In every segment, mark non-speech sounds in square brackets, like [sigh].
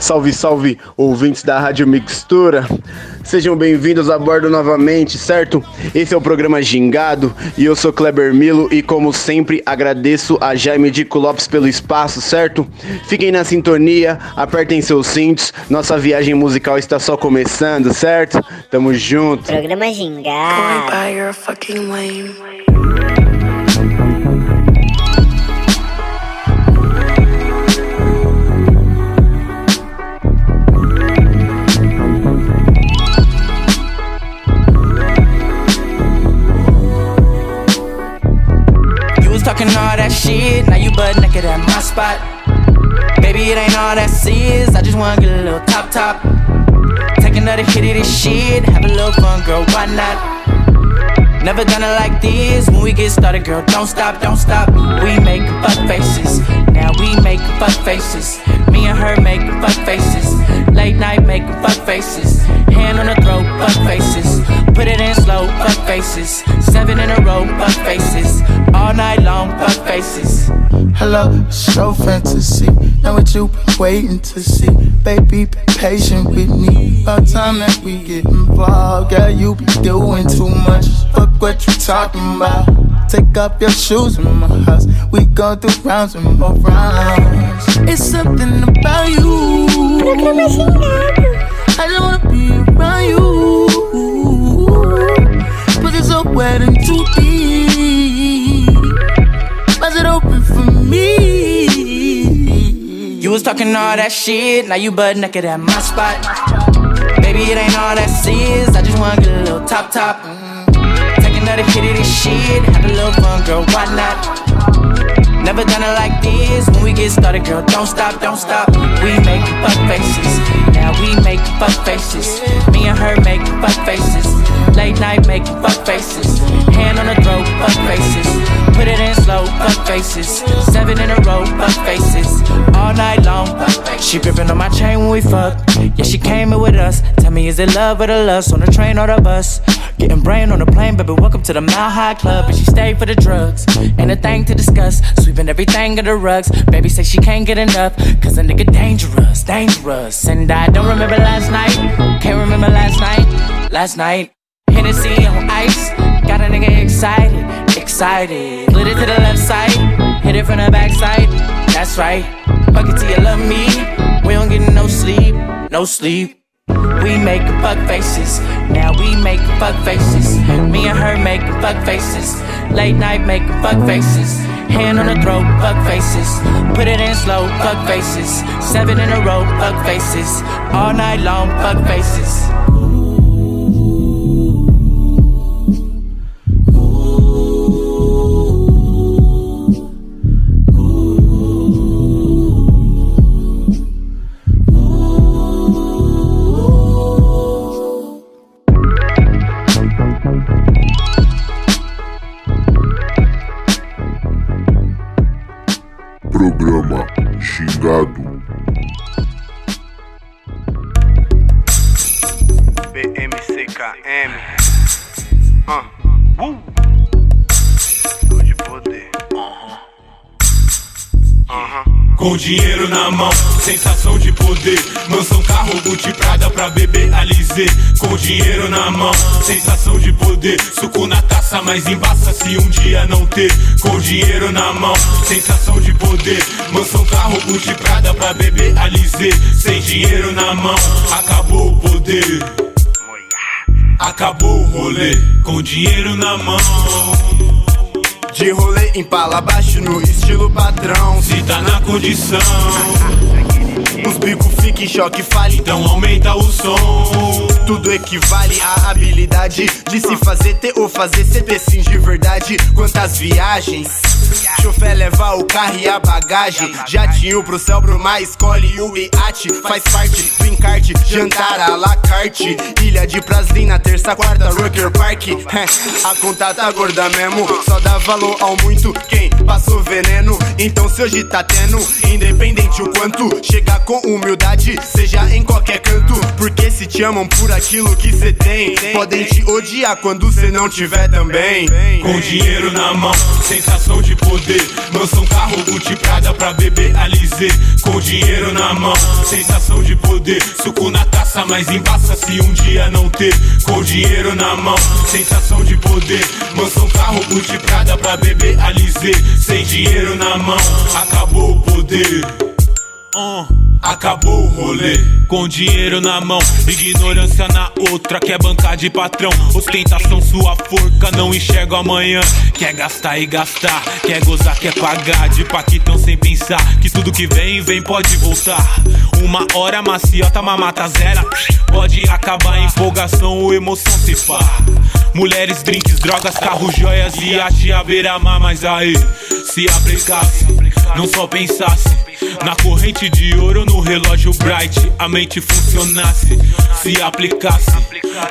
Salve, salve, ouvintes da Rádio Mixtura. Sejam bem-vindos a bordo novamente, certo? Esse é o programa Gingado e eu sou Kleber Milo e como sempre agradeço a Jaime Dico Lopes pelo espaço, certo? Fiquem na sintonia, apertem seus cintos, nossa viagem musical está só começando, certo? Tamo junto. Programa Gingado. Talking all that shit, now you butt naked at my spot. Baby, it ain't all that serious, I just wanna get a little top top. Take another hit of this shit, have a little fun, girl, why not? Never gonna like this when we get started, girl. Don't stop, don't stop. We make fuck faces. Now we make fuck faces. Me and her make fuck faces. Late night make fuck faces. Hand on the throat, fuck faces. Put it in slow, fuck faces. Seven in a row, fuck faces. All night long, fuck faces. Hello, show fantasy. Know what you been waiting to see. Baby, be patient with me. About time that we get involved. Girl, you be doing too much. Fuck what you talking about. Take off your shoes in my house. We go through rounds and more rounds. It's something about you. I just wanna be around you. Wet too deep. Was it open for me? You was talking all that shit, now you butt naked at my spot. Baby, it ain't all that serious, I just wanna get a little top top. Mm. Take another hit of this shit, have a little fun, girl, why not? Never done it like this. When we get started, girl, don't stop, don't stop. We make fuck faces. Now we make fuck faces. Me and her make fuck faces. Late night make fuck faces. Hand on the throat, fuck faces. Put it in slow, fuck faces. Seven in a row, fuck faces. All night long. She gripping on my chain when we fuck. Yeah, she came in with us. Tell me, is it love or the lust? On the train or the bus? Getting brain on the plane, baby. Welcome to the Mile High Club. And she stayed for the drugs. Ain't a thing to discuss. Sweeping everything under the rugs. Baby say she can't get enough. Cause a nigga dangerous, dangerous. And I don't remember last night. Can't remember last night. Last night. Hennessy on ice. Got a nigga excited, excited. Lit it to the left side. Hit it from the back side. That's right. Fuck it till you love me. We don't get no sleep, no sleep. We make fuck faces. Now we make fuck faces. Me and her make fuck faces. Late night make fuck faces. Hand on the throat, fuck faces. Put it in slow, fuck faces. Seven in a row, fuck faces. All night long, fuck faces. vítima, xingado. BMCKM. Ah, uh. Estou de poder. Aham. Uh -huh. uh -huh. Com dinheiro na mão, sensação de poder. Mansão, carro, Gucci, Prada pra beber Alizé. Com dinheiro na mão, sensação de poder. Suco na taça, mas embaça se um dia não ter. Com dinheiro na mão, sensação de poder. Mansão, carro, Gucci, Prada pra beber Alizé. Sem dinheiro na mão, acabou o poder. Acabou o rolê, com dinheiro na mão. De rolê empala baixo no estilo padrão. Se tá na condição, Os bicos ficam em choque, fale então aumenta o som. Tudo equivale à habilidade de se fazer ter ou fazer CP sim de verdade. Quantas viagens? Chofé leva o carro e a bagagem. Jatinho pro céu, pro mar, escolhe o iate. Faz parte do encarte, jantar à la carte. Ilha de Praslina, terça, quarta, Rocker Park. A conta tá gorda mesmo, só dá valor ao muito quem passou veneno. Então se hoje tá tendo, independente o quanto, chega com humildade, seja em qualquer canto. Porque se te amam por aquilo que cê tem, podem te odiar quando cê não tiver também. Com dinheiro na mão, sensação de poder. Mansão, carro, Gucci, Prada pra beber Alizé. Com dinheiro na mão, sensação de poder. Suco na taça, mas embaça se um dia não ter. Com dinheiro na mão, sensação de poder. Mansão, carro, Gucci, Prada pra beber Alizé. Sem dinheiro na mão, acabou o poder. Uh. Acabou o rolê, com dinheiro na mão, ignorância na outra, quer bancar de patrão, ostentação sua forca, não enxerga amanhã. Quer gastar e gastar, quer gozar, quer pagar, de paquitão sem pensar, que tudo que vem, vem pode voltar. Uma hora maciota, mamata zera, pode acabar empolgação ou emoção se pá. Mulheres, drinks, drogas, carros, joias e arte à beira-mar, mas aí, se aplicasse, não só pensasse na corrente de ouro, no relógio bright, a mente funcionasse, se aplicasse.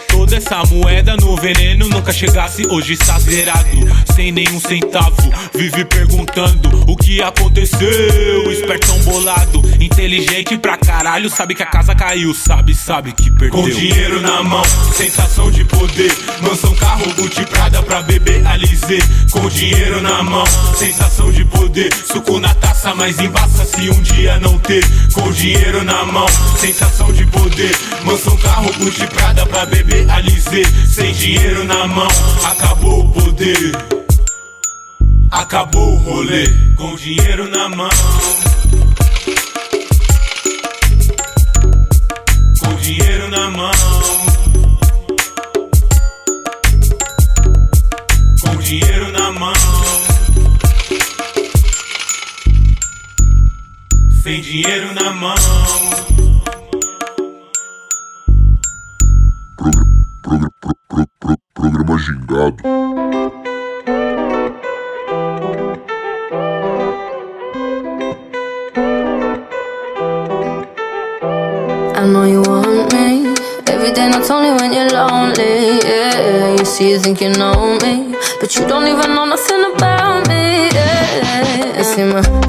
Toda essa moeda no veneno nunca chegasse. Hoje está zerado, sem nenhum centavo. Vive perguntando o que aconteceu. Espertão bolado, inteligente pra caralho. Sabe que a casa caiu, sabe, sabe que perdeu. Com dinheiro na mão, sensação de poder. Dinheiro na mão, sensação de poder. Suco na taça, mas embaça se um dia não ter. Com dinheiro na mão, sensação de poder. Mansão, carro, Gucci, Prada pra beber Alizé. Sem dinheiro na mão, acabou o poder. Acabou o rolê, com dinheiro na mão. Com dinheiro na mão. Sem dinheiro na mão. Programa, pro, pro, pro, programa gingado. I know you want me every day, not only when you're lonely. Yeah, you see, you think you know me, but you don't even know nothing about me. Yeah, you see my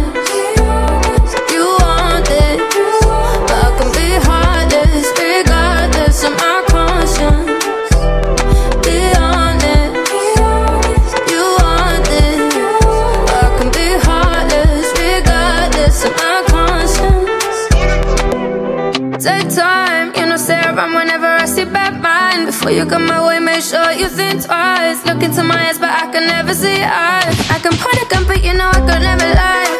Before you come my way, make sure you think twice. Look into my eyes, but I can never see eyes. I can point a gun, but you know I could never lie.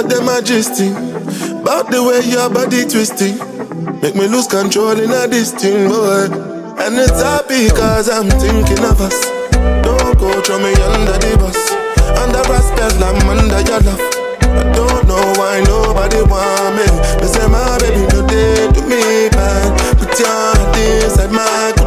Talk them majesty About the way your body twisting. Make me lose control in a this boy And it's happy cause I'm thinking of us. Don't go throw me under the bus. Under respect, I'm under your love. I don't know why nobody want me. They say my baby no day to me bad. Put your hand inside my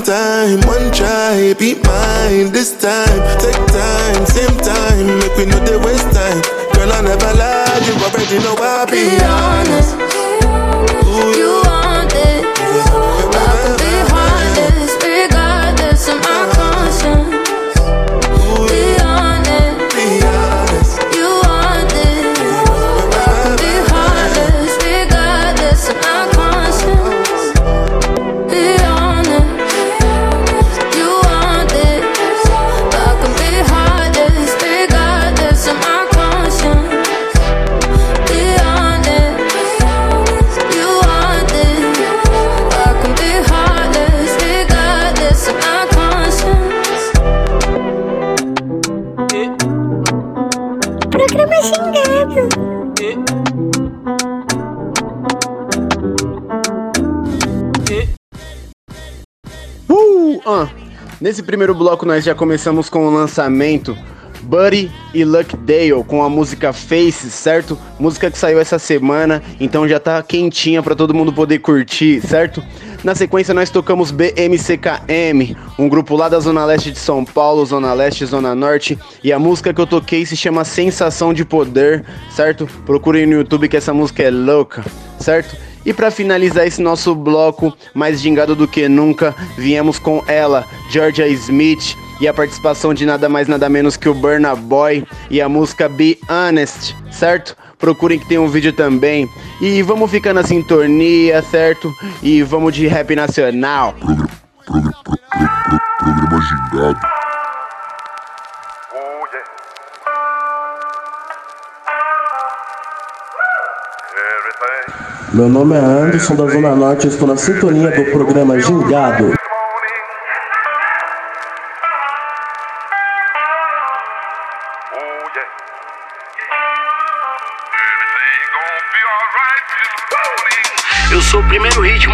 one time, one try Be mine this time. Take time, same time Make we know they waste time. Girl I never lie You already know I be Be honest, you want this, Uh, uh. Nesse primeiro bloco nós já começamos com o lançamento Buddy e Luck Dale com a música Face, certo? Música que saiu essa semana, então já tá quentinha para todo mundo poder curtir, certo? Na sequência nós tocamos BMCKM, um grupo lá da Zona Leste de São Paulo, Zona Leste, Zona Norte, e a música que eu toquei se chama Sensação de Poder, certo? Procurem no YouTube que essa música é louca, certo? E para finalizar esse nosso bloco, mais gingado do que nunca, viemos com ela, Georgia Smith, e a participação de nada mais nada menos que o Burna Boy e a música Be Honest, certo? Procurem que tem um vídeo também. E vamos ficar na sintonia, certo? E vamos de rap nacional. Programa, programa, programa, programa gingado. Meu nome é Anderson da Zona Norte, estou na sintonia do programa Gingado.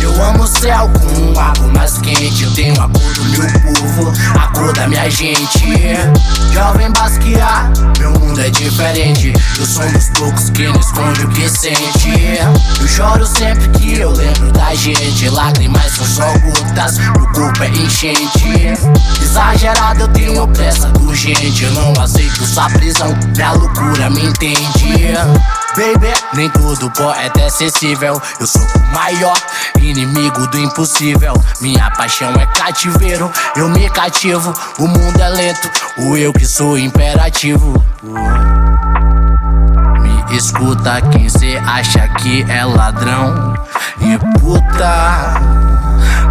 Eu amo o céu com água mais quente. Eu tenho a cor do meu povo, a cor da minha gente. Jovem Basquiat, meu mundo é diferente. Eu sou um dos poucos que não esconde o que sente. Eu choro sempre que eu lembro da gente. Lágrimas são só gotas, meu corpo é enchente. Exagerado, eu tenho pressa urgente. Eu não aceito sua prisão, minha loucura me entende. Baby, nem todo poeta é acessível. Eu sou o maior inimigo do impossível. Minha paixão é cativeiro, eu me cativo. O mundo é lento, o eu que sou imperativo. Me escuta quem cê acha que é ladrão e puta.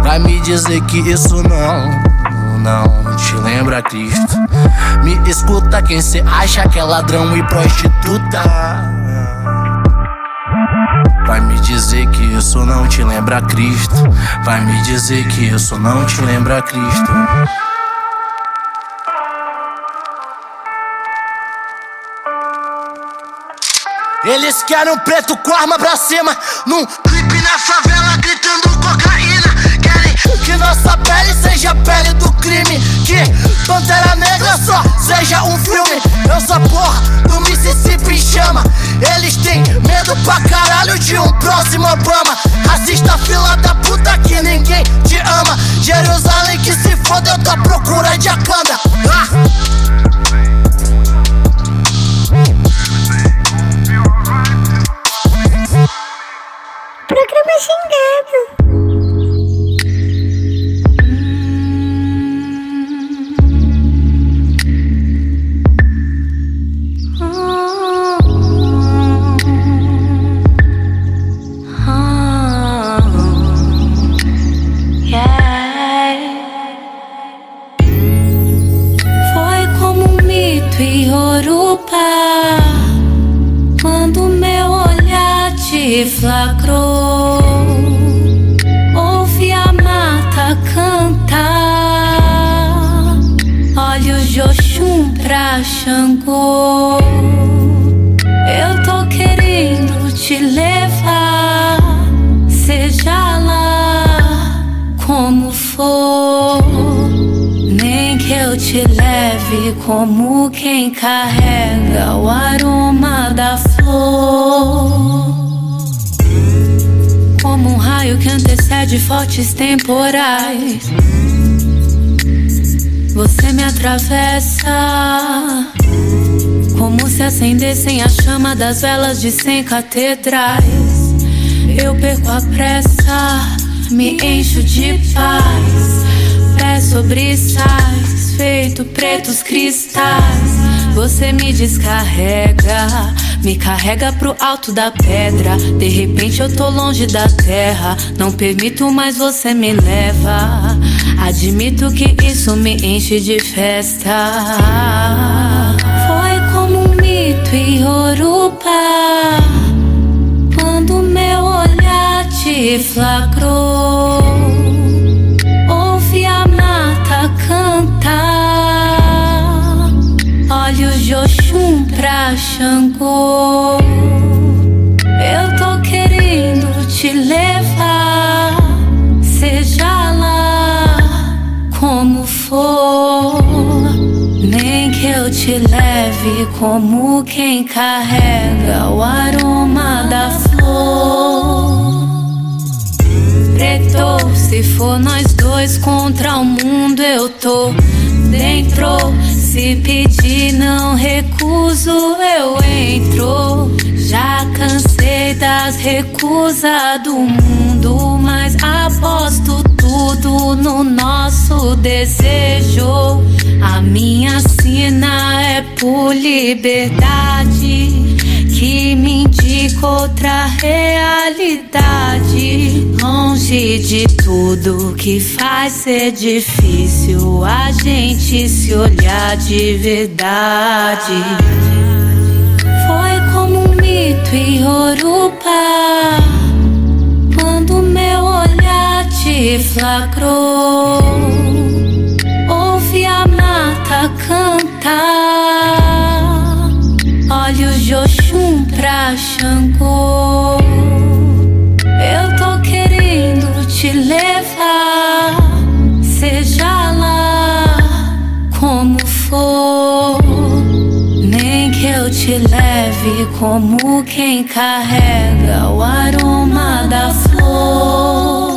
Vai me dizer que isso não não te lembra Cristo. Me escuta quem cê acha que é ladrão e prostituta. Vai me dizer que isso não te lembra Cristo. Vai me dizer que isso não te lembra Cristo. Eles querem um preto com arma pra cima, num clipe na favela nossa pele seja a pele do crime, que Pantera Negra só seja um filme. Eu sou a porra do Mississippi chama. Eles têm medo pra caralho de um próximo Obama. Racista fila da puta que ninguém te ama. Jerusalém que se foda, eu tô à procura de Akanda. Ah! Programa Xingado. Quando meu olhar te flagrou. Ouvi a mata cantar Olhos de Oxum pra Xangô. Eu tô querendo te levar te leve como quem carrega o aroma da flor. Como um raio que antecede fortes temporais. Você me atravessa. Como se acendessem a chama das velas de cem catedrais. Eu perco a pressa, me encho de paz. Pé sobre sais, feito pretos cristais. Você me descarrega, me carrega pro alto da pedra. De repente eu tô longe da terra. Não permito mais você me leva. Admito que isso me enche de festa. Foi como um mito em Orupa. Quando meu olhar te flagrou. Oxum pra Xangô. Eu tô querendo te levar. Seja lá como for. Nem que eu te leve como quem carrega o aroma da flor. Preto, se for nós dois contra o mundo, eu tô dentro. Se pedir, não recuso, eu entro. Já cansei das recusas do mundo, mas aposto tudo no nosso desejo. A minha sina é por liberdade que me indica outra realidade. Longe de tudo que faz ser difícil a gente se olhar de verdade. Foi como um mito em Orupa. Quando meu olhar te flagrou, ouvi a mata cantar. Olhos de Oxum pra Xangô. Eu tô querendo te levar, seja lá como for. Nem que eu te leve como quem carrega o aroma da flor.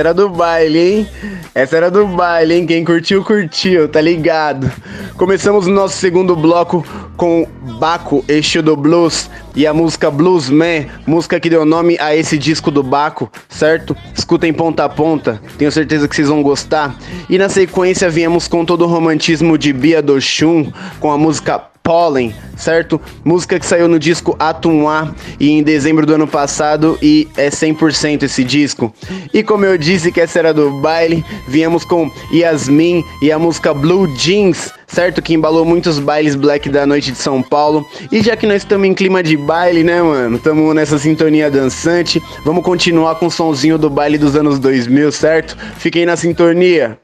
Era do baile, hein? Essa era do baile, hein? Quem curtiu, curtiu, tá ligado? Começamos nosso segundo bloco com Baco, Eixo do Blues e a música Bluesman, música que deu nome a esse disco do Baco, certo? Escutem ponta a ponta, tenho certeza que vocês vão gostar. E na sequência viemos com todo o romantismo de Bia do Chum, com a música Pollen, certo? Música que saiu no disco Atum A e em dezembro do ano passado e é 100% esse disco. E como eu disse que essa era do baile, viemos com Yasmin e a música Blue Jeans, certo? Que embalou muitos bailes black da noite de São Paulo. E já que nós estamos em clima de baile, né, mano? Estamos nessa sintonia dançante, vamos continuar com o sonzinho do baile dos anos 2000, certo? Fiquem na sintonia.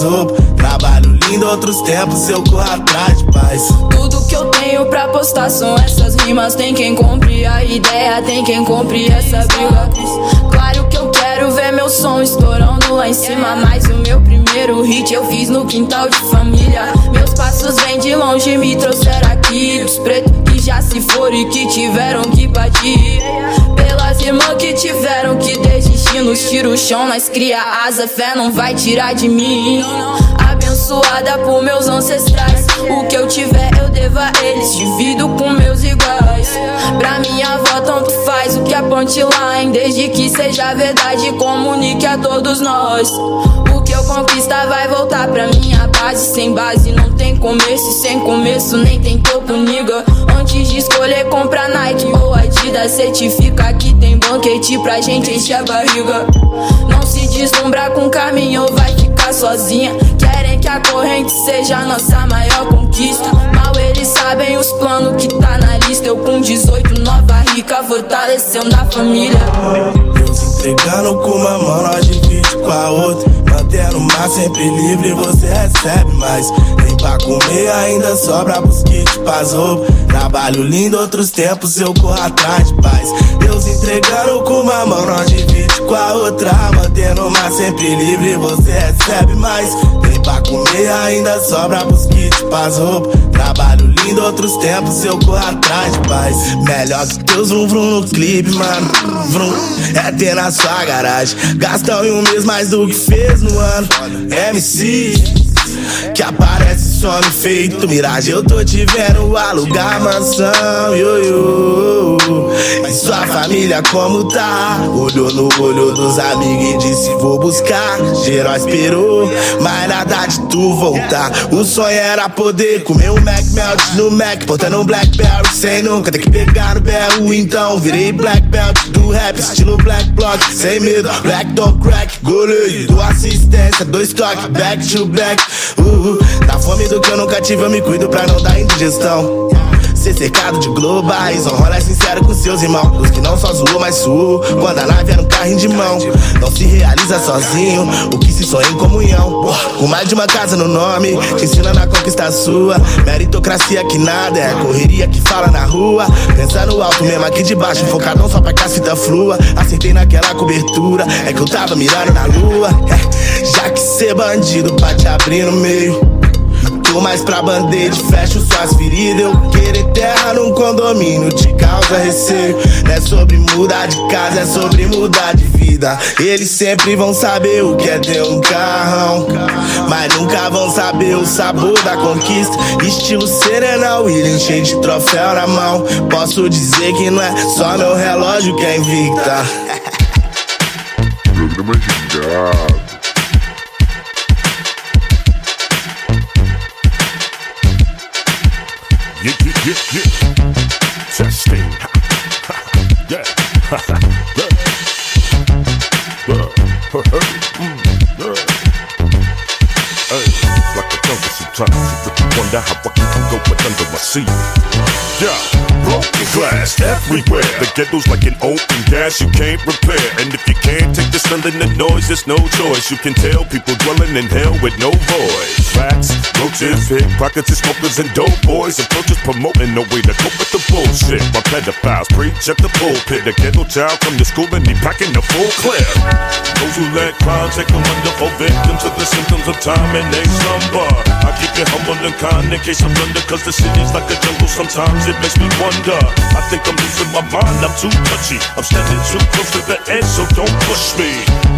Roupas. Trabalho lindo, outros tempos eu corro atrás de paz. Tudo que eu tenho pra postar são essas rimas. Tem quem compre a ideia, tem quem compre essa briga. Claro que eu quero ver meu som estourando lá em cima. Mas o meu primeiro hit eu fiz no quintal de família. Meus passos vêm de longe, me trouxeram aqui. Os pretos que já se foram e que tiveram que partir. Pelas irmãs que tiveram que desistir nos tira o chão. Nós cria asa, fé não vai tirar de mim. Abençoada por meus ancestrais. O que eu tiver eu devo a eles. Divido com meus iguais. Pra minha avó tanto faz o que a punchline. Desde que seja verdade, comunique a todos nós. O que eu conquistar vai voltar pra minha base. Sem base não tem começo. Sem começo nem tem topo, niga. Antes de escolher, compra Nike ou Adidas. Certifica que tem banquete pra gente encher a barriga. Não se deslumbrar com caminho, vai ficar sozinha. Querem que a corrente seja a nossa maior conquista. Mal eles sabem os planos que tá na lista. Eu com 18, nova rica, fortalecendo a família. Entregando com uma mão, nós divide com a outra. Mantendo o mar sempre livre, você recebe mais. Nem pra comer ainda sobra pros kits, pras roupas. Trabalho lindo, outros tempos eu corro atrás de paz. Deus entregando com uma mão, nós divide com a outra. Mantendo o mar sempre livre, você recebe mais. Nem pra comer ainda sobra pros kits, pras roupas. Trabalho lindo, outros tempos eu corro atrás de paz. Melhor que Deus, um vrum no clipe, mano. Vrum, é ter na sua garagem. Gastam em um mês mais do que fez no ano. MC. Que aparece some feito miragem. Eu tô te vendo alugar mansão, yo, yo. E sua família como tá? Olhou no olho dos amigos e disse: Vou buscar. Geral esperou, mas nada de tu voltar. O sonho era poder comer um Mac Melt no Mac, botando um Blackberry sem nunca ter que pegar no berro. Então virei Black Belt do rap, estilo Black Block, sem medo. Black Dog Crack, goleiro, do assistência, dois toques, back to back. Uh, uh. Da fome do que eu nunca tive, eu me cuido pra não dar indigestão. Ser cercado de globais, um rolê sincero com seus irmãos. Os que não só zoou, mas suou. Quando a nave era um carrinho de mão, não se realiza sozinho. O que se sonha em comunhão. Com mais de uma casa no nome, te ensinando a conquistar sua. Meritocracia que nada, é correria que fala na rua. Pensa no alto mesmo aqui de baixo, focadão só pra que a fita flua. Acertei naquela cobertura, é que eu tava mirando na lua. É, já que ser bandido pra te abrir no meio. Tô mais pra band-aid, fecho suas feridas. Eu querer terra num condomínio te causa receio. Não é sobre mudar de casa, é sobre mudar de vida. Eles sempre vão saber o que é ter um carrão, mas nunca vão saber o sabor da conquista. Estilo Serena Williams, cheio de troféu na mão. Posso dizer que não é só meu relógio que é invicta. [laughs] Programa Gingado. Yeah, yeah, yeah, yeah. Testing. yeah. Mm, yeah. Hey, like a jungle sometimes. You wonder how I keep from going under my seat. Yeah, glass everywhere. The ghetto's like an open gas you can't repair. And if you can't take the smell and the noise, there's no choice. You can tell people dwelling in hell with no voice. Rats, roaches, pickpockets, and smokers, and dope boys. Approaches promoting no way to cope with the bullshit. My pedophiles preach at the pulpit. The ghetto child from the school and he packing the full clip. Those who let crime take them under for victims of the symptoms of time and they slumber. I keep it humble and kind in case I'm under, cause the city's like a jungle. Sometimes it makes me wonder. I think I'm losing my mind, I'm too touchy. I'm standing too close to the edge, so don't push me.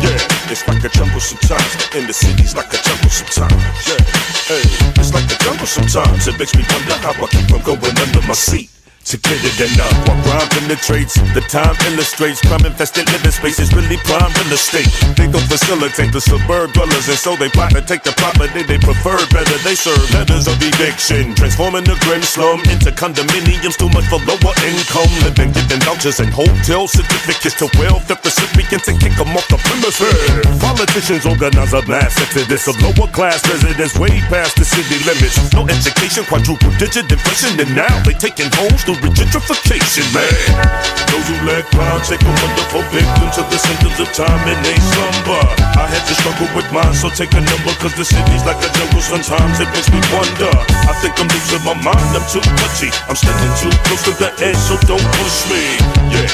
Yeah, it's like a jungle sometimes. In the city's like a jungle sometimes. Yeah, hey, it's like a jungle sometimes. It makes me wonder how I keep from going under my seat. It enough while crime penetrates. The time illustrates crime infested living spaces really prime real estate. They don't facilitate the suburb dwellers, and so they plot to take the property they prefer better. They serve letters of eviction, transforming the grim slum into condominiums. Too much for lower income living, giving vouchers and hotel certificates to welfare recipients and kick them off the premises. Politicians organize a mass exodus of lower class residents way past the city limits. No education, quadruple digit inflation, and now they taking homes through gentrification, man. Those who let crime take them wonderful victims of the symptoms of time and they slumber. I had to struggle with mine, so take a number, cause the city's like a jungle. Sometimes it makes me wonder. I think I'm losing my mind, I'm too touchy. I'm standing too close to the edge, so don't push me. Yeah,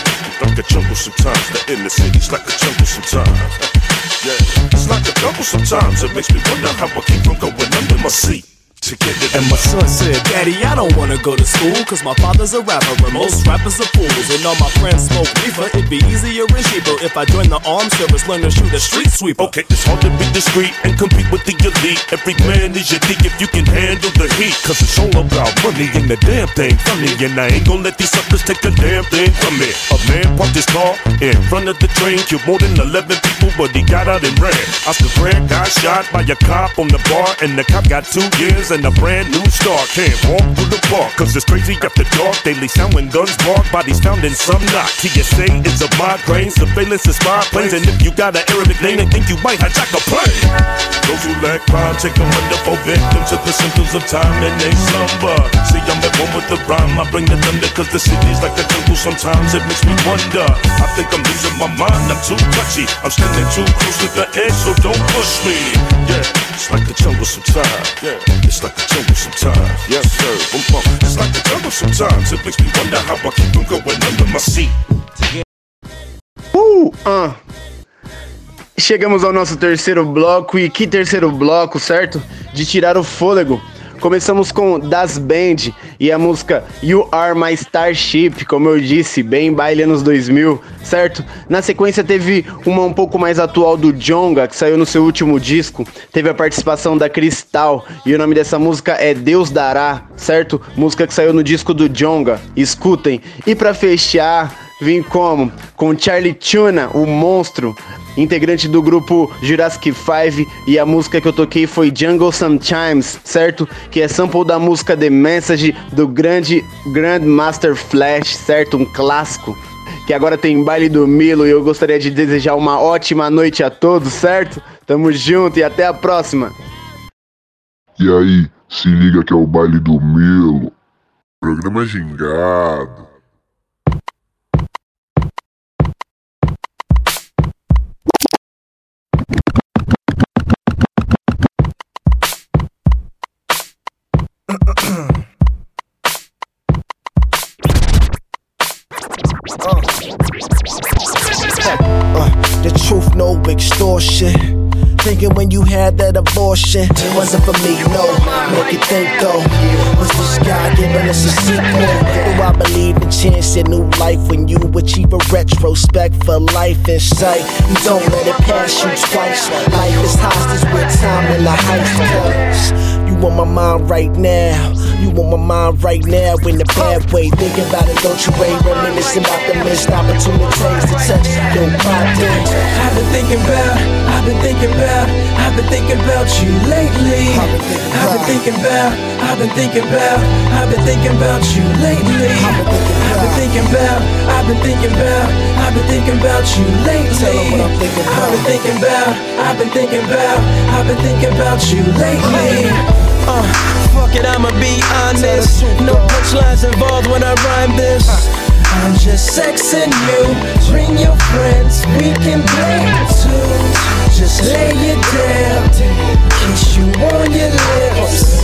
like a jungle sometimes. The inner city's like a jungle sometimes. [laughs] Yeah, it's like a jungle sometimes. It makes me wonder how I keep from going under my seat. And my son said, Daddy, I don't wanna go to school, cause my father's a rapper, and most rappers are fools. And all my friends smoke reefer, it'd be easier and cheaper if I join the armed service, learn to shoot a street sweeper. Okay, it's hard to be discreet and compete with the elite. Every man is your dick if you can handle the heat. Cause it's all about money and the damn thing funny. And I ain't gonna let these suckers take a damn thing from me. A man parked his car in front of the train, killed more than 11 people, but he got out and ran. Oscar Grant got shot by a cop on the BART, and the cop got two years and a brand new start. Can't walk through the park, cause it's crazy after dark. Daily sound when guns bark, bodies found in some knot. TSA is a migraine, surveillance is spy planes, and if you got an Arabic name, they think you might hijack a plane. Those who lack crime take a wonderful victim to the symptoms of time and they slumber. See, I'm at one with the rhyme, I bring the thunder, cause the city's like a jungle. Sometimes it makes me wonder. I think I'm losing my mind, I'm too touchy. I'm standing too close to the edge, so don't push me. Yeah, it's like a jungle sometimes. Yeah, it's like a jungle sometimes. Yes, sir. Boom. It's like a jungle sometimes. It makes me wonder how I keep going under my seat. Uh, ah. Chegamos ao nosso terceiro bloco e que terceiro bloco, certo? De tirar o fôlego. Começamos com Das Band e a música You Are My Starship, como eu disse, bem baile anos 2000, certo? Na sequência teve uma um pouco mais atual do Jonga, que saiu no seu último disco, teve a participação da Cristal e o nome dessa música é Deus Dará, certo? Música que saiu no disco do Jonga, escutem. E pra fechar, vim como? Com Charlie Tuna, o monstro, integrante do grupo Jurassic 5, e a música que eu toquei foi Jungle Sometimes, certo? Que é sample da música The Message do grande Grandmaster Flash, certo? Um clássico. Que agora tem baile do Milo e eu gostaria de desejar uma ótima noite a todos, certo? Tamo junto e até a próxima. E aí, se liga que é o baile do Milo. Programa gingado. Extortion. Thinking when you had that abortion it wasn't for me, no. Make it think though. Was this guy giving us a sequel? Do I believe in chance and new life when you achieve a retrospect for life in sight? You don't let it pass you twice. Life is hostage with time in the heist. You on my mind right now. You on my mind right now in the bad way. Thinking about it, don't you wait. Reminiscing about the missed opportunities to touch your body. I've been thinking about, I've been thinking about, I've been thinking about you lately. I've been thinking about, I've been thinking about, I've been thinking about you lately. I've been thinking about, I've been thinking about, I've been thinking about you lately. I've been thinking about, I've been thinking about, I've been thinking about you lately. Uh, fuck it, I'ma be honest. No punchlines involved when I rhyme this. I'm just sexing you. Bring your friends, we can play too. Just lay it down, kiss you on your lips.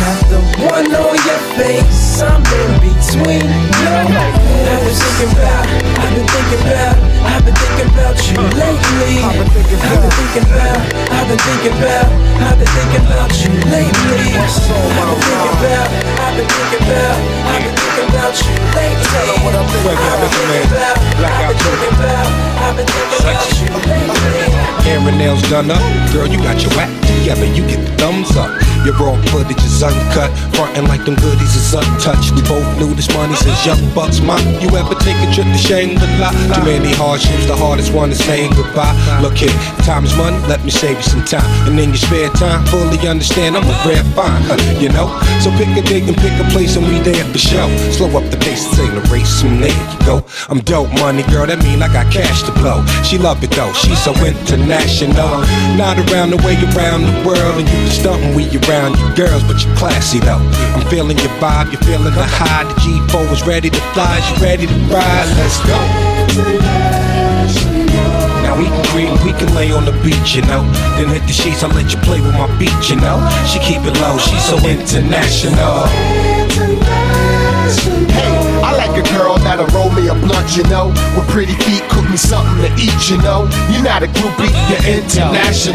Not the one on your face, I'm in between. No, I've been thinking about, I've been thinking about, I've been thinking about you lately. I've been thinking about, I've been thinking about, I've been thinking about you lately. I've been thinking about, I've been thinking about, I've been thinking about you lately. What I'm thinking about, I've been thinking about, I've been thinking about you lately. Hair and nails done up, girl, you got your act together, you get the thumbs up. Your raw footage is uncut, frontin' like them goodies is untouched. We both knew this money since young bucks. Ma, you ever take a trip to Shangri-La? Too many hardships, the hardest one is saying goodbye. Look here, time is money, let me save you some time. And in your spare time, fully understand I'm a rare find, you know? So pick a date and pick a place and we there for show. Slow up the pace, ain't a race, and there you go. I'm dope money, girl, that mean I got cash to blow. She love it though, she's so international. Not around the way around the world, and you can stunt when we around you girls, but you're classy though. I'm feeling your vibe, you're feeling the high. The G4 is ready to fly, you ready to ride. Let's go. Now we can cream, we can lay on the beach, you know. Then hit the sheets, I'll let you play with my beat, you know. She keep it low, she's so international. Like a girl that'll roll me a blunt, you know. With pretty feet, cook me something to eat, you know. You're not a groupie, you're international.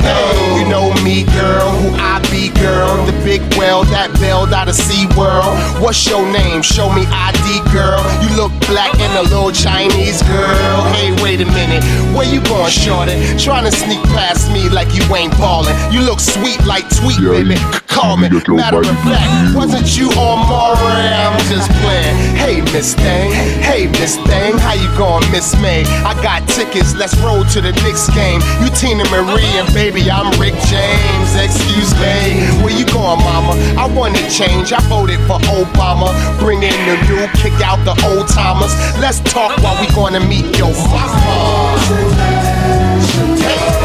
You know me, girl, who I be, girl. The big whale that bailed out of Sea World. What's your name? Show me ID, girl. You look black and a little Chinese girl. Hey, wait a minute, where you going, shorty? Trying to sneak past me like you ain't ballin'. You look sweet like tweet, baby. Call me. Matter of fact, wasn't you on Maury? I'm just playing. Hey, Miss Thing. Hey, Miss Thing. How you going, Miss May? I got tickets. Let's roll to the Knicks game. You Teena Marie and baby, I'm Rick James. Excuse me. Where you going, mama? I wanna change. I voted for Obama. Bring in the new, kick out the old timers. Let's talk while we gonna meet your mama. Hey,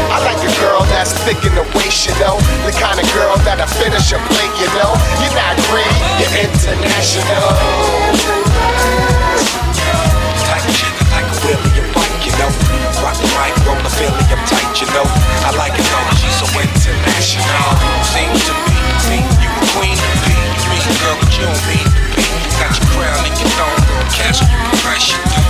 girl that's thick in the waist, you know. The kind of girl that'll finish a plate, you know. You're not greedy, you're international. Like a bike, you know. Rock the roll the Philly, I'm tight, you know. I like it she's so international. To me, me, you a queen. You mean girl, but you don't mean to be. Got your crown and your throne, castle, you can crash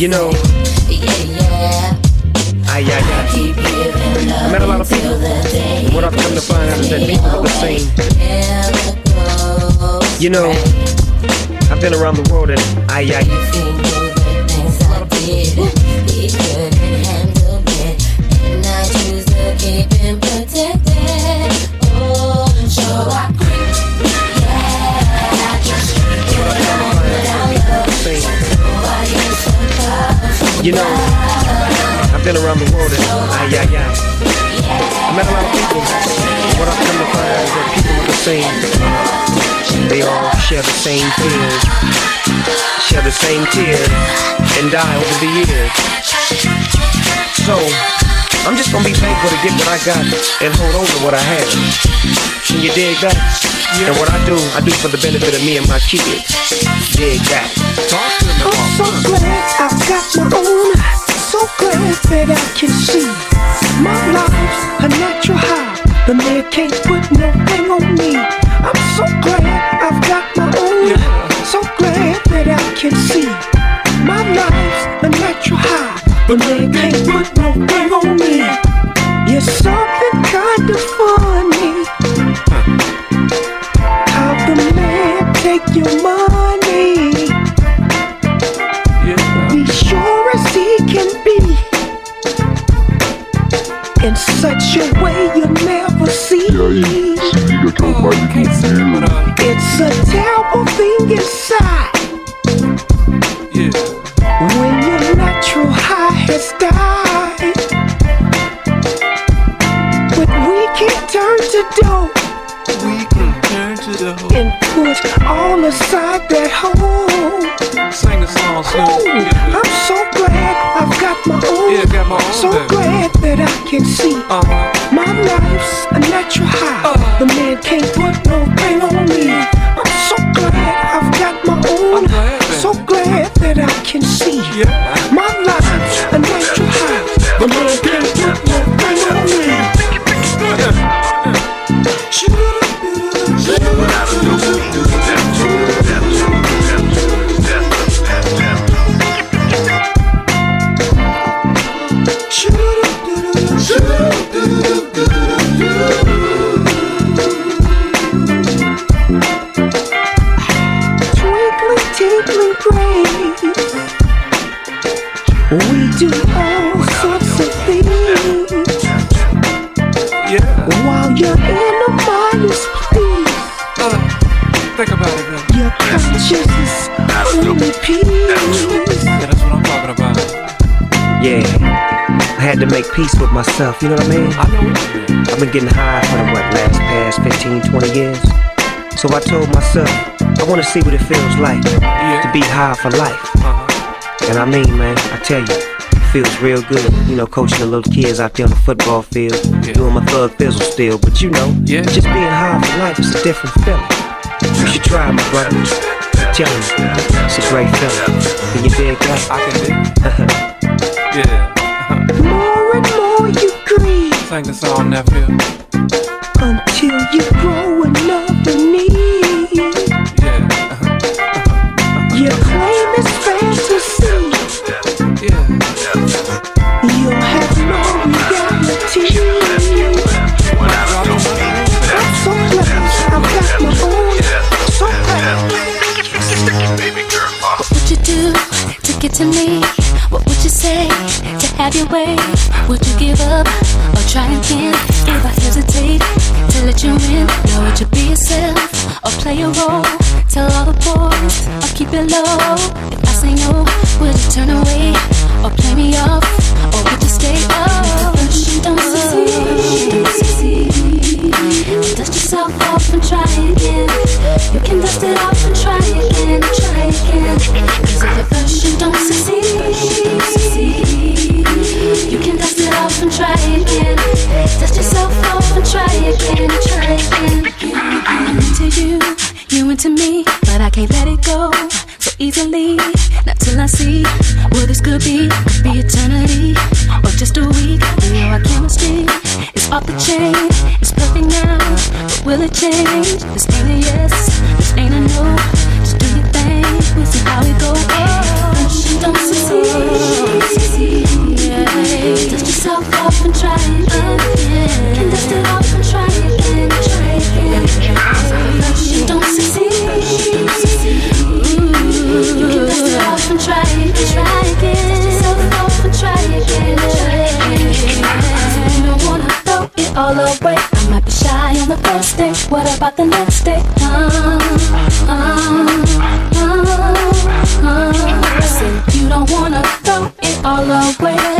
You know, yeah, yeah. ay, ay, ay. I met a lot of people, and what I've come to find out is that people are the same. You know, I've been around the world and ay, ay. You know, I've been around the world and ay, ay, ay. I met a lot of people, What I've come to find is that people are the same. They all share the same fears, share the same tears, and die over the years. So, I'm just gonna be thankful to get what I got and hold on to what I have. Can you dig that? And what I do, I do for the benefit of me and my kids. Dig that. Talk to me, I'm so glad I've got my own. So glad that I can see my life's a natural high. The man can't put no thing on me. I'm so glad I've got my own. So glad that I can see my life's a natural high. The man can't put can turn to dough. We can turn to the hoe. And put all aside that hole. Sing a song, Ooh, I'm so glad I've got my own. Yeah, got my own, So baby. glad that I can see uh-huh. my life's a natural high. Uh-huh. The man can't put no thing on me. I'm so glad I've got my own. So glad that I can see my life's a natural high. The man Twinkling, had to make peace with myself, you know what I mean? I've been getting high for the what, last past 15, 20 years. So I told myself, I wanna see what it feels like to be high for life. Uh-huh. And I mean, man, I tell you, it feels real good, you know, coaching the little kids out there on the football field, doing my thug fizzle still, but you know, just being high for life is a different feeling. You should try, my brother. Telling you, it's a great feeling. Can you dig that? I can dig [laughs] Yeah. More and more you Sing the song, nephew. until you try again? If I hesitate to let you in, now would you be yourself or play a role? Tell all the boys or keep it low. If I say no, would you turn away or play me off? Or would you stay up? You don't succeed. Don't succeed. Dust yourself off and try again. You can dust it off and try again, try again. Cause if at first you don't succeed, you can dust it off and try again. Dust yourself off and try again, try again. I'm into you, you into me, but I can't let it go so easily. Not till I see what this could be, could be eternity or just a week. You know our chemistry is off the chain, it's perfect now, but will it change? This ain't a yes, this ain't a no. Just do your thing, we'll see how it goes. Oh, don't succeed. Dust yourself off and try again. Dust it off and try again, again. Don't succeed. You can dust it off and try again. Dust yourself off and try again. You don't wanna throw it all away. I might be shy on the first day. What about the next day? Uh, uh, uh, you don't wanna throw it all away.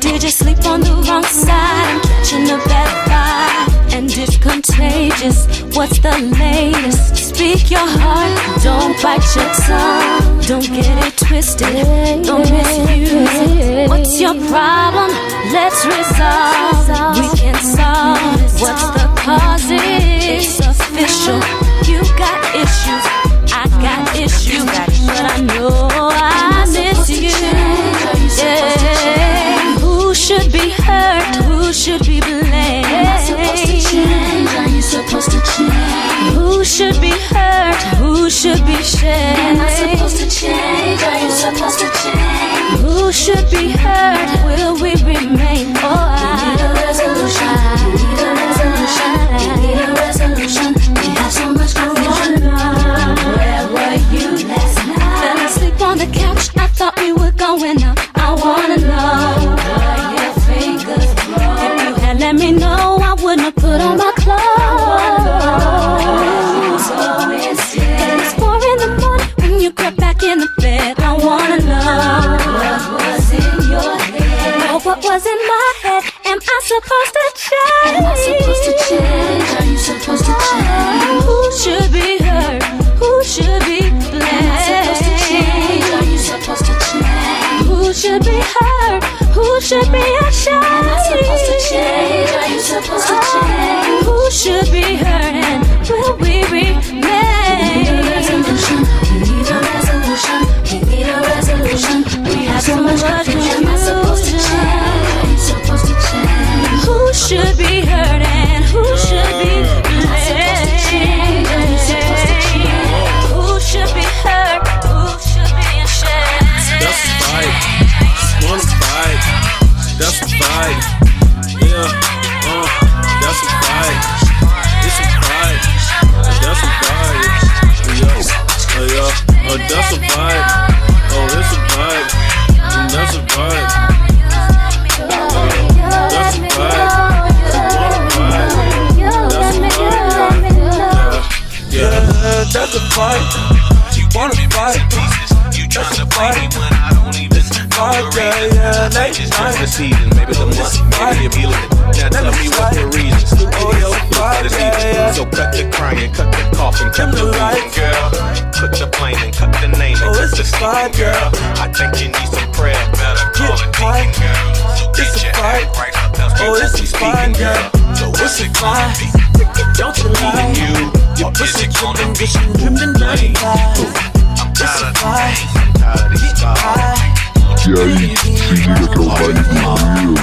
Did you sleep on the wrong side? I'm catching a bad vibe, and it's contagious. What's the latest? Speak your heart, don't bite your tongue. Don't get it twisted, don't misuse it. What's your problem? Let's resolve. We can solve. What's the cause? It's official. You got issues, I got issues, but I know should be blamed? Am I supposed to change? Are you supposed to change? Who should be hurt? Who should be shamed? Am I supposed to change? Are you supposed to change? Who should be hurt? Will we remain? Oh, I need a resolution. We need a resolution. We need a resolution. What was in my head. Am I supposed to change? Am I supposed to change? Are you supposed to change? Who should be hurt? Who should be blamed? Am I supposed to change? Are you supposed to change? Who should be hurt? Who should be ashamed? Am I supposed to change? Are you supposed to change? Oh, who should be hurt and will we remain? We should be A vibe. Wanna vibe. That's a vibe. Vibe, yeah, yeah, late night. the season, maybe the month, maybe a million. Now tell me what's the reason. Oh, yo, vibe, yeah, yeah. So cut the crying, cut the coughing, cut the weeping, girl. Put the blaming, cut the naming, Oh, cut it's the a sleeping, girl. I think you need some prayer, better call it deacon, girl. So get your act right, else Oh, it's be a speaking, girl. So what's it be? Don't you Me you, or is it gonna be? Blame. I'm tired of the I'm tired of these scars. E aí, se liga que é o baile do Rio.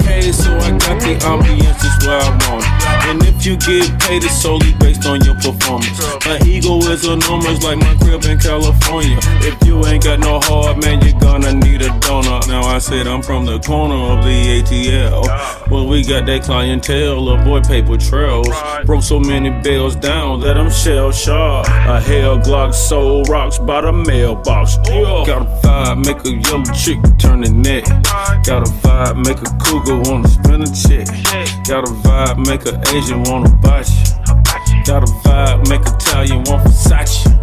Okay, so I got the ambiance is where I want it. And if you get paid, it's solely based on your performance. My ego is enormous, like my crib in California. If you ain't got no heart, man, you're gonna need a donor. Now I said I'm from the corner of the ATL. Well, we got that clientele, avoid paper trails. Broke so many bills down that I'm shell shocked. A hell Glock soul rocks by the mailbox. Got a vibe, make a yellow chick turn the neck. Got a vibe, make a cougar wanna spin a check. Got a vibe, make a Asian wanna bite you. Got a vibe, make Italian want Versace.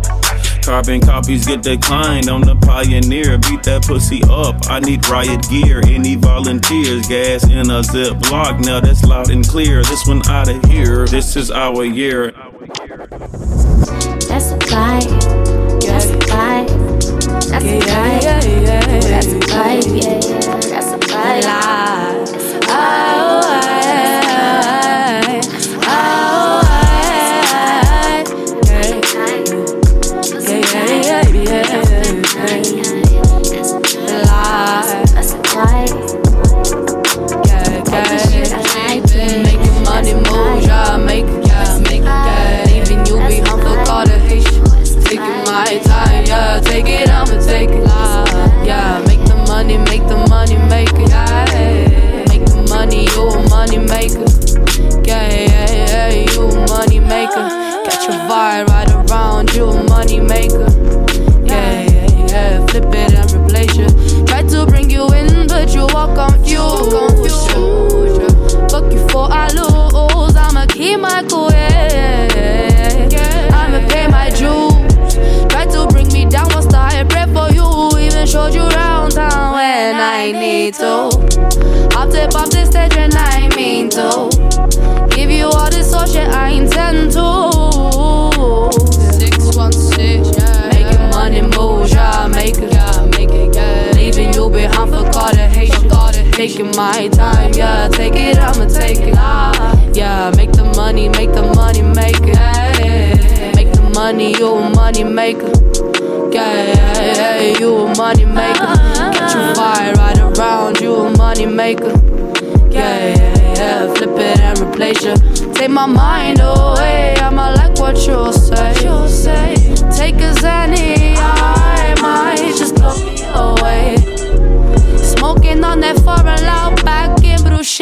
Carbon copies get declined on the pioneer. Beat that pussy up. I need riot gear. Any volunteers? Gas in a Ziploc. Now that's loud and clear. This one out of here. This is our year. That's a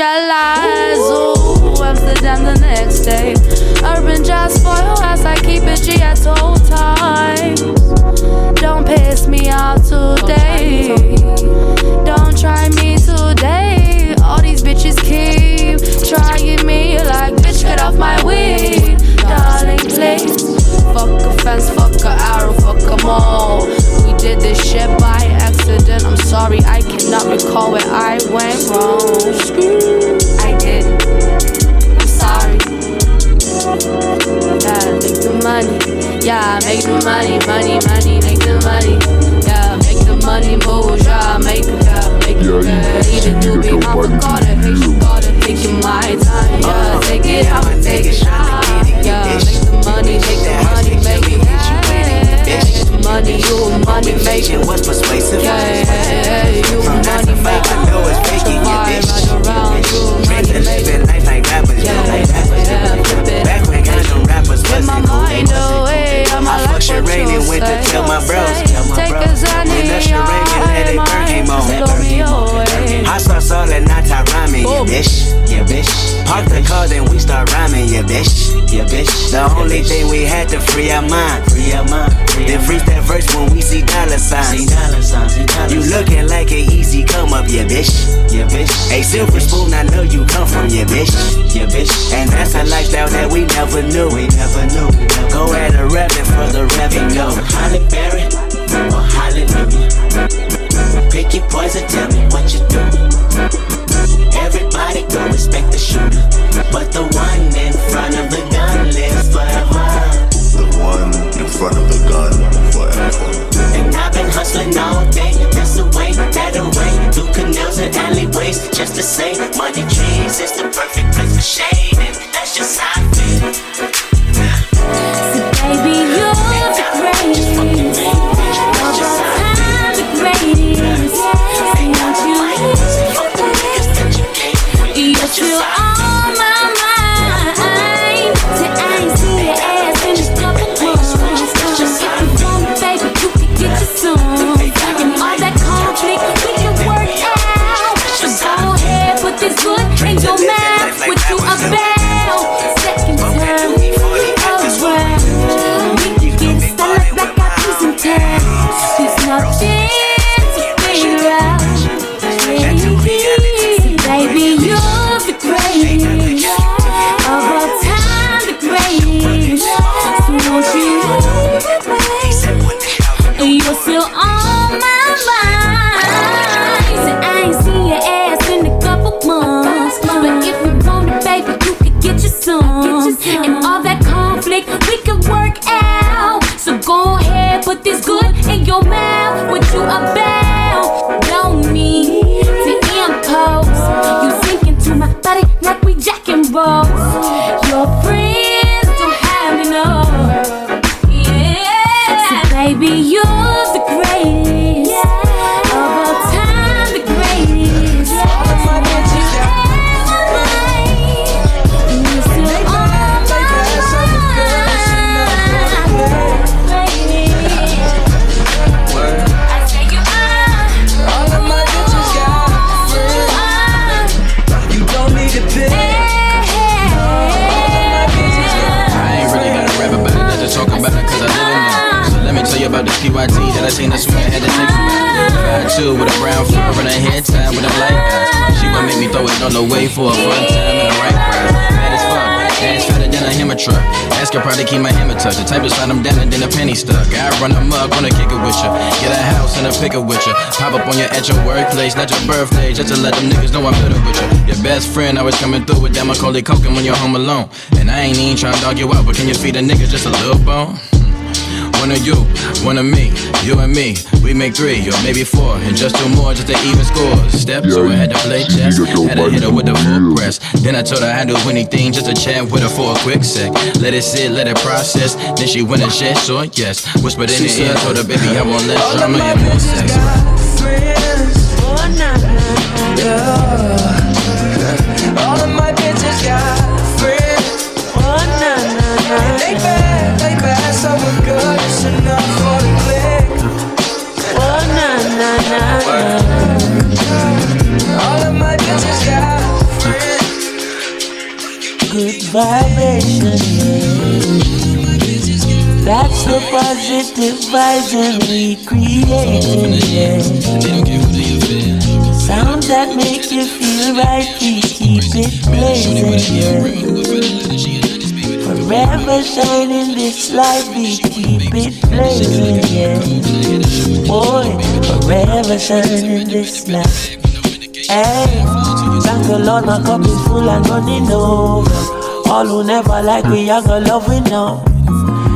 realize, ooh, Amsterdam the next day. Urban jazz for spoil as I keep it G at all times. Don't piss me I seen her sweat, had to chick a ride. two with a brown fur and a head tie with a light eyes. She would make me throw it on the way for a fun time and a right prize. Mad as fuck, ass fatter than a Hummer truck. Ask her probably keep my hammer touch. The type of slide them down and then a penny stuck. I run them up, wanna kick it with ya. Get a house and a picker with ya. Pop up on your at your workplace, not your birthday, just to let them niggas know I'm better with ya. Your best friend always coming through with that it coking when you're home alone. And I ain't even trying to dog you out, but can you feed a nigga just a little bone? One of you, one of me, you and me. We make three or maybe four, and just two more just to even scores. Step so I had to play chess, had to hit her with the full press. Then I told her I'd do anything just to chat with her for a quick sec. Let it sit, let it process. Then she went and said, sure, yes. Whispered in the ear, told her, baby, I want less drama and more sex. friends. Oh, nah, nah, yeah. Vibration. That's the positive vibes and we creating, yeah. Sounds that make you feel right, we keep it blazing. Forever shining this light, we keep it blazing, yeah. Boy, forever shining this light. Hey, thank the Lord, my cup is full and running over. All who never like we, I got love we know.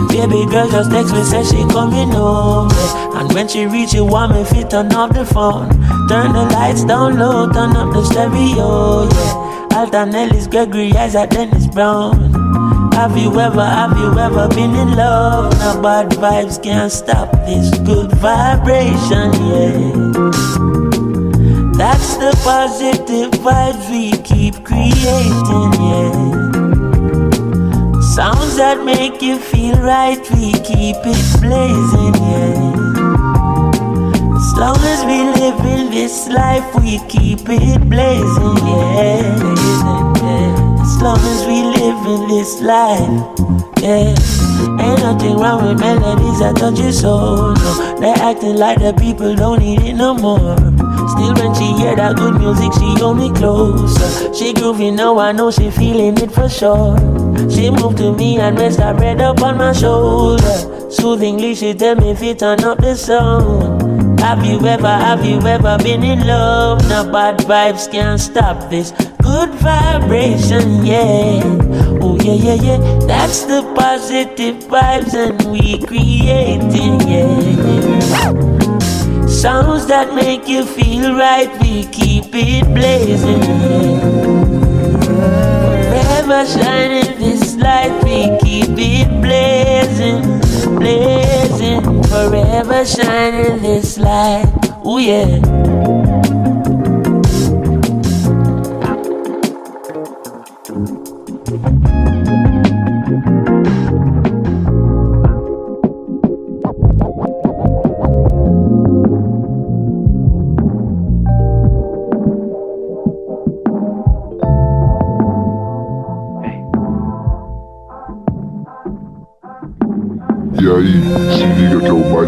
Baby girl just text me, say she coming over. And when she reach you, want me fit turn off the phone. Turn the lights down low, turn up the stereo, yeah. Alton Ellis, Gregory Isaac, Dennis Brown. Have you ever, have you ever been in love? Now bad vibes can't stop this good vibration, yeah. That's the positive vibes we keep creating, yeah. Sounds that make you feel right, we keep it blazing, yeah. As long as we live in this life, we keep it blazing, yeah. As long as we live in this life, yeah. Ain't nothing wrong with melodies that touch your soul, no. They're acting like the people don't need it no more. Still, when she hear that good music, she hold me closer. She groovy now, I know she feeling it for sure. She moved to me and rest her head up on my shoulder. Soothingly, she tell me if you turn up the sound. Have you ever, have you ever been in love? Now bad vibes can't stop this good vibration, yeah. Oh yeah, yeah, yeah. That's the positive vibes and we creating, yeah. Sounds that make you feel right, we keep it blazing. Forever shining this light, we keep it blazing, blazing. Forever shining this light, oh yeah. E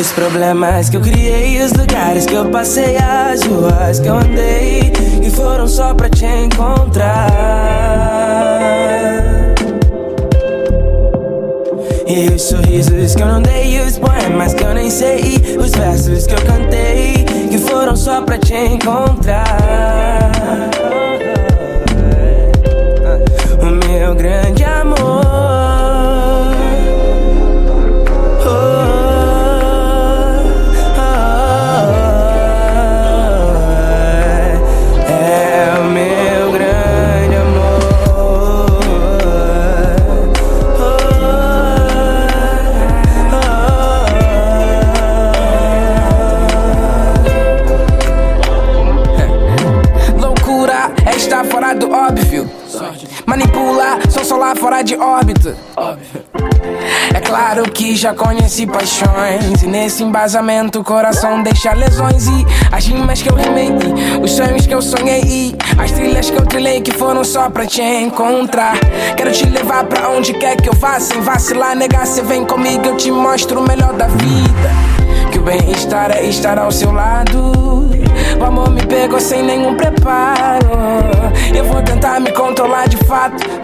os problemas que eu criei, os lugares que eu passei, as ruas que eu andei, que foram só pra te encontrar. E os sorrisos que eu não dei, os poemas que eu nem sei, os versos que eu cantei, que foram só pra te encontrar. O meu grande amor. Já conheci paixões. E nesse embasamento o coração deixa lesões. E as rimas que eu rimei, os sonhos que eu sonhei. E as trilhas que eu trilhei que foram só pra te encontrar. Quero te levar pra onde quer que eu vá, sem vacilar, negar. Cê vem comigo, eu te mostro o melhor da vida. Que o bem-estar é estar ao seu lado. O amor me pegou sem nenhum preparo. Eu vou tentar me controlar de fato.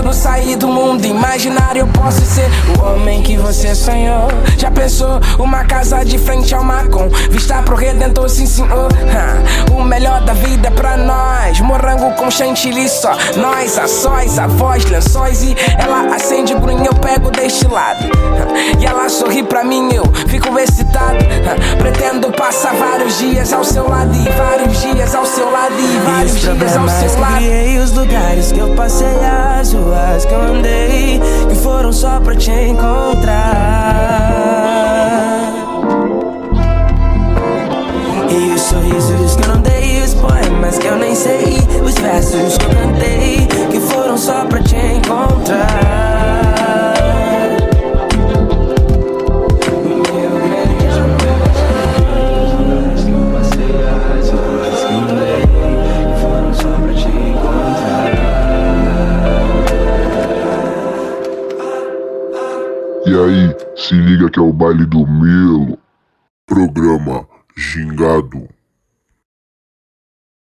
Juro sair do mundo imaginário. Eu posso ser o homem que você sonhou. Já pensou uma casa de frente ao mar com vista pro redentor, sim senhor. Ha, O melhor da vida é pra nós. Morango com chantilly só. Nós, a sóis, a voz, lençóis. E ela acende o grunho, eu pego deste lado. Ha, E ela sorri pra mim, eu fico excitado. Ha, Pretendo passar vários dias ao seu lado. E vários dias ao seu lado. E vários os dias ao problemas seu lado. criei, os lugares que eu passei, as ruas que eu andei, que foram só pra te encontrar. E os sorrisos que eu não dei, os poemas que eu nem sei, os versos que eu cantei, que foram só pra te encontrar. Aí, se liga que é o baile do Melo. Programa Gingado.